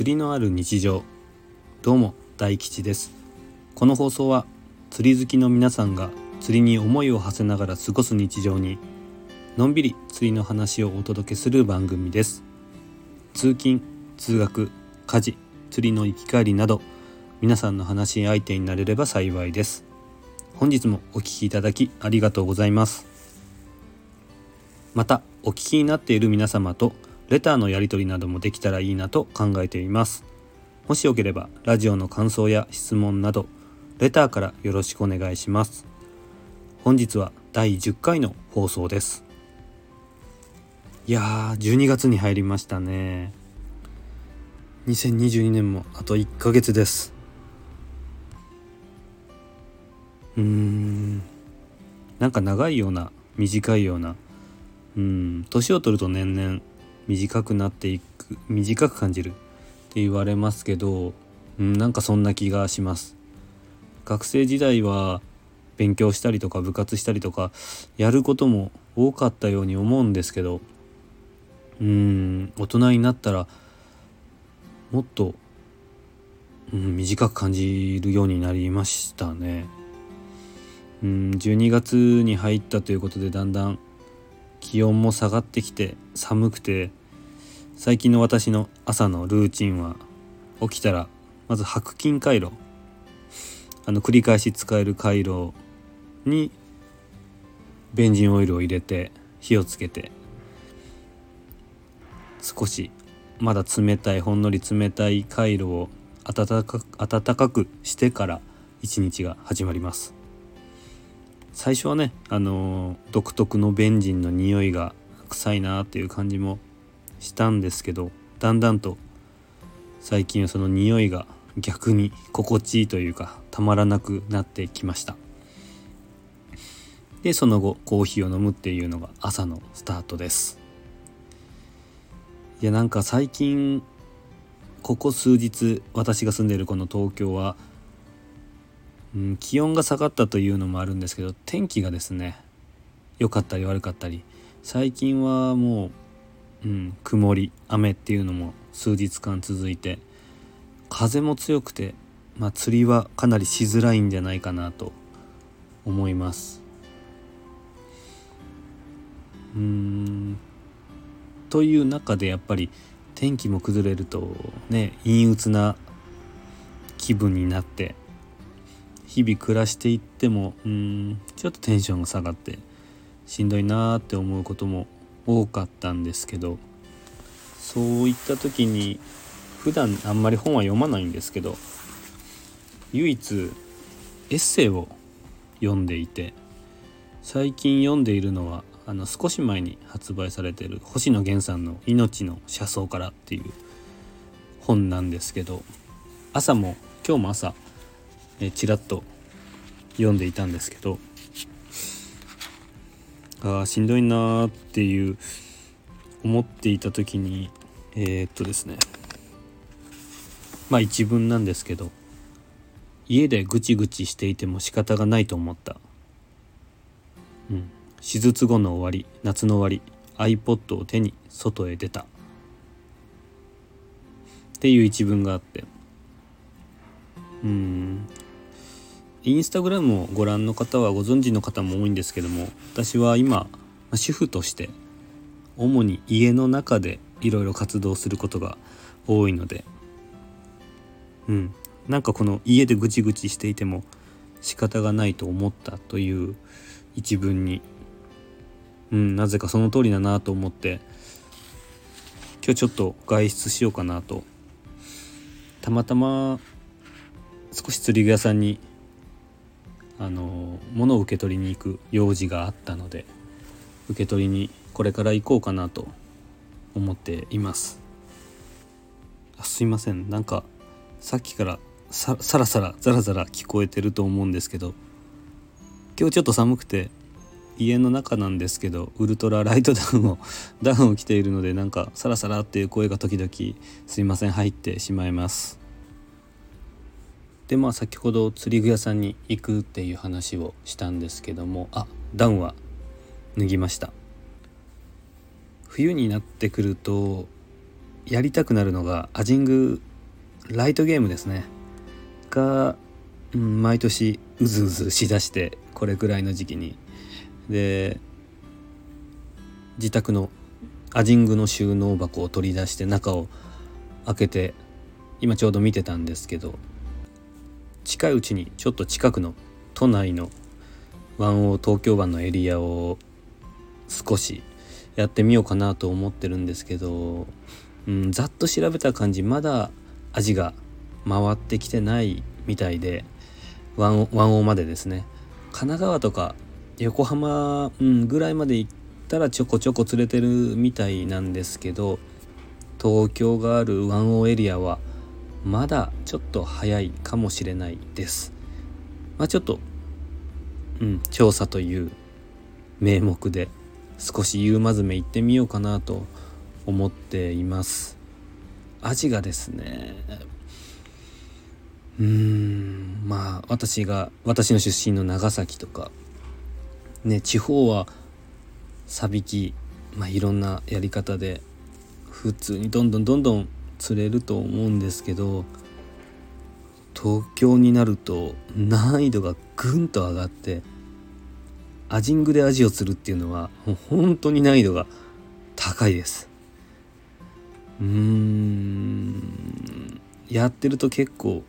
釣りのある日常。どうも大吉です。この放送は釣り好きの皆さんが釣りに思いを馳せながら過ごす日常にのんびり釣りの話をお届けする番組です。通勤通学家事釣りの行き帰りなど皆さんの話し相手になれれば幸いです。本日もお聴きいただきありがとうございます。またお聞きになっている皆様とレターのやり取りなどもできたらいいなと考えています。もしよければラジオの感想や質問などレターからよろしくお願いします。本日は第10回の放送です。いやー12月に入りましたね。2022年もあと1ヶ月です。うーん。なんか長いような短いような。うん。年を取ると年々短くなっていく短く感じるって言われますけど、うん、なんかそんな気がします学生時代は勉強したりとか部活したりとかやることも多かったように思うんですけどうん大人になったらもっと、うん、短く感じるようになりましたね。うん12月に入ったということでだんだん気温も下がってきて寒くて最近の私の朝のルーチンは起きたらまず白金回路あの繰り返し使える回路にベンジンオイルを入れて火をつけて少しまだ冷たいほんのり冷たい回路を暖か暖かくしてから一日が始まります。最初はねあの独特のベンジンの匂いが臭いなっていう感じもしたんですけどだんだんと最近はその匂いが逆に心地いいというかたまらなくなってきました。でその後コーヒーを飲むっていうのが朝のスタートです。いやなんか最近ここ数日私が住んでいるこの東京は、うん、気温が下がったというのもあるんですけど天気がですね良かったり悪かったり最近はもううん、曇り雨っていうのも数日間続いて風も強くて、まあ、釣りはかなりしづらいんじゃないかなと思います。うん。という中でやっぱり天気も崩れるとね陰鬱な気分になって日々暮らしていってもうんちょっとテンションが下がってしんどいなーって思うことも多かったんですけどそういった時に普段あんまり本は読まないんですけど唯一エッセイを読んでいて最近読んでいるのはあの少し前に発売されてる星野源さんの「命の車窓から」っていう本なんですけど朝も今日も朝えちらっと読んでいたんですけどあしんどいなーっていう思っていた時にえー、っとですね。まあ一文なんですけど家でぐちぐちしていても仕方がないと思った。うん。手術後の終わり夏の終わり iPod を手に外へ出た。っていう一文があって。うん。インスタグラムをご覧の方はご存知の方も多いんですけども私は今主婦として主に家の中でいろいろ活動することが多いのでうん。なんかこの家でぐちぐちしていても仕方がないと思ったという一文にうんなぜかその通りだなと思って今日ちょっと外出しようかなとたまたま少し釣り具屋さんにあの物を受け取りに行く用事があったので受け取りにこれから行こうかなと思っています。あすいません。なんかさっきからささらさらザラザラ聞こえてると思うんですけど今日ちょっと寒くて家の中なんですけどウルトラライトダウンをダウンを着ているのでなんかサラサラっていう声が時々すいません入ってしまいます。でまあ先ほど釣り具屋さんに行くっていう話をしたんですけどもあダウンは脱ぎました。冬になってくるとやりたくなるのがアジングライトゲームですね。が、うん、毎年うずうずしだしてこれくらいの時期に。で自宅のアジングの収納箱を取り出して中を開けて今ちょうど見てたんですけど近いうちにちょっと近くの都内の湾王東京湾のエリアを少しやってみようかなと思ってるんですけど、うん、ざっと調べた感じまだ味が回ってきてないみたいで湾王までですね。神奈川とか横浜、うん、ぐらいまで行ったらちょこちょこ連れてるみたいなんですけど東京がある湾王エリアはまだちょっと早いかもしれないです。まあ、ちょっと、うん、調査という名目で少し夕まずめ行ってみようかなと思っています。アジがですねうーんまあ私が私の出身の長崎とかね地方はさびき、まあ、いろんなやり方で普通にどんどんどんどん釣れると思うんですけど東京になると難易度がぐんと上がってアジングでアジを釣るっていうのはもう本当に難易度が高いです。うーん。やってると結構、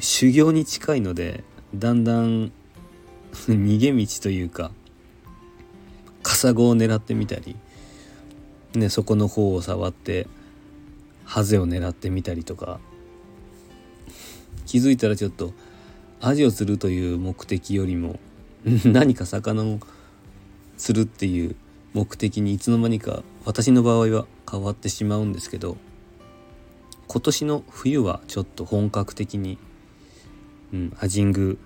修行に近いのでだんだん逃げ道というかカサゴを狙ってみたり、ね、そこの方を触ってハゼを狙ってみたりとか。気づいたらちょっとアジを釣るという目的よりも 何か魚を釣るっていう目的にいつの間にか私の場合は変わってしまうんですけど今年の冬はちょっと本格的に、うん、アジング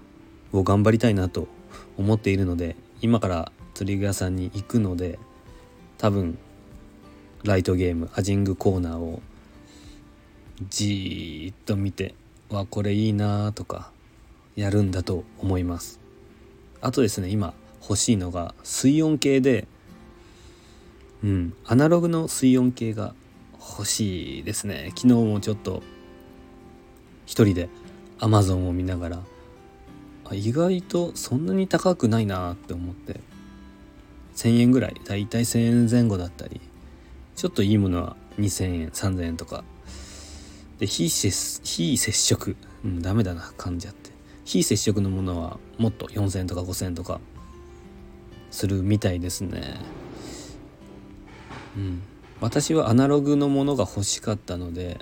を頑張りたいなと思っているので今から釣り具屋さんに行くので多分ライトゲームアジングコーナーをじーっと見てわこれいいなとかやるんだと思います。あとですね今欲しいのが水温計でうんアナログの水温計が欲しいですね。昨日もちょっと一人で Amazon を見ながら意外とそんなに高くないなって思って1,000円ぐらいだいたい1,000円前後だったりちょっといいものは2,000円3,000円とかで非接非接触、うん、ダメだな噛んじゃって。非接触のものはもっと4,000とか5,000とかするみたいですね。うん。私はアナログのものが欲しかったので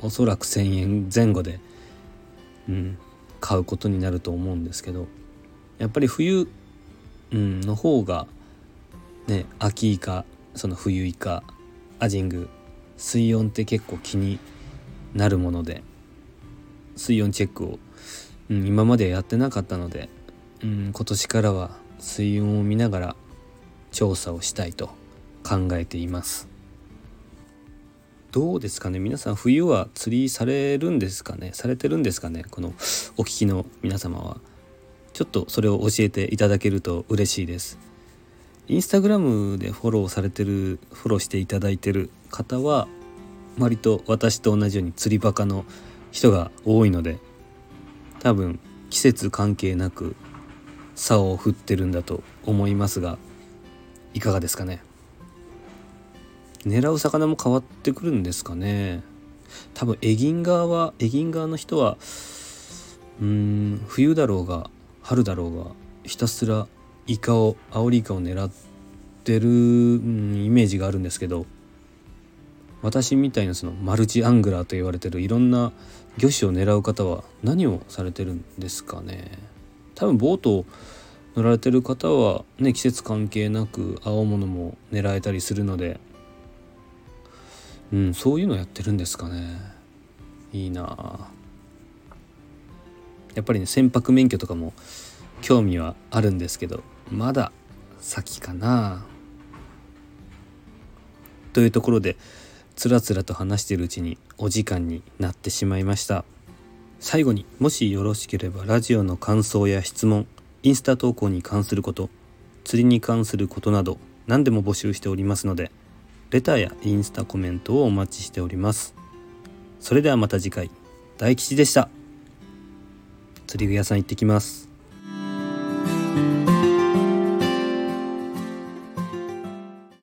おそらく1,000円前後で、うん、買うことになると思うんですけどやっぱり冬、うん、の方がね秋イカその冬イカアジング水温って結構気になるもので水温チェックを、うん、今までやってなかったので、うん、今年からは水温を見ながら調査をしたいと考えています。どうですかね？皆さん冬は釣りされるんですかね？されてるんですかね？このお聞きの皆様は。ちょっとそれを教えていただけると嬉しいです。インスタグラムでフォローされてるフォローしていただいてる方は割と私と同じように釣りバカの人が多いので多分季節関係なく竿を振ってるんだと思いますがいかがですかね？狙う魚も変わってくるんですかね？多分エギン側はエギン側の人はうん冬だろうが春だろうがひたすらイカをアオリイカを狙ってる、イメージがあるんですけど私みたいなそのマルチアングラーと言われてるいろんな魚種を狙う方は何をされてるんですかね。多分ボートを乗られてる方はね季節関係なく青物も狙えたりするので。うんそういうのやってるんですかね。いいなやっぱりね船舶免許とかも興味はあるんですけどまだ先かなというところでつらつらと話しているうちにお時間になってしまいました。最後にもしよろしければラジオの感想や質問インスタ投稿に関すること釣りに関することなど何でも募集しておりますのでレターやインスタコメントをお待ちしております。それではまた次回。大吉でした。釣り具屋さん行ってきます。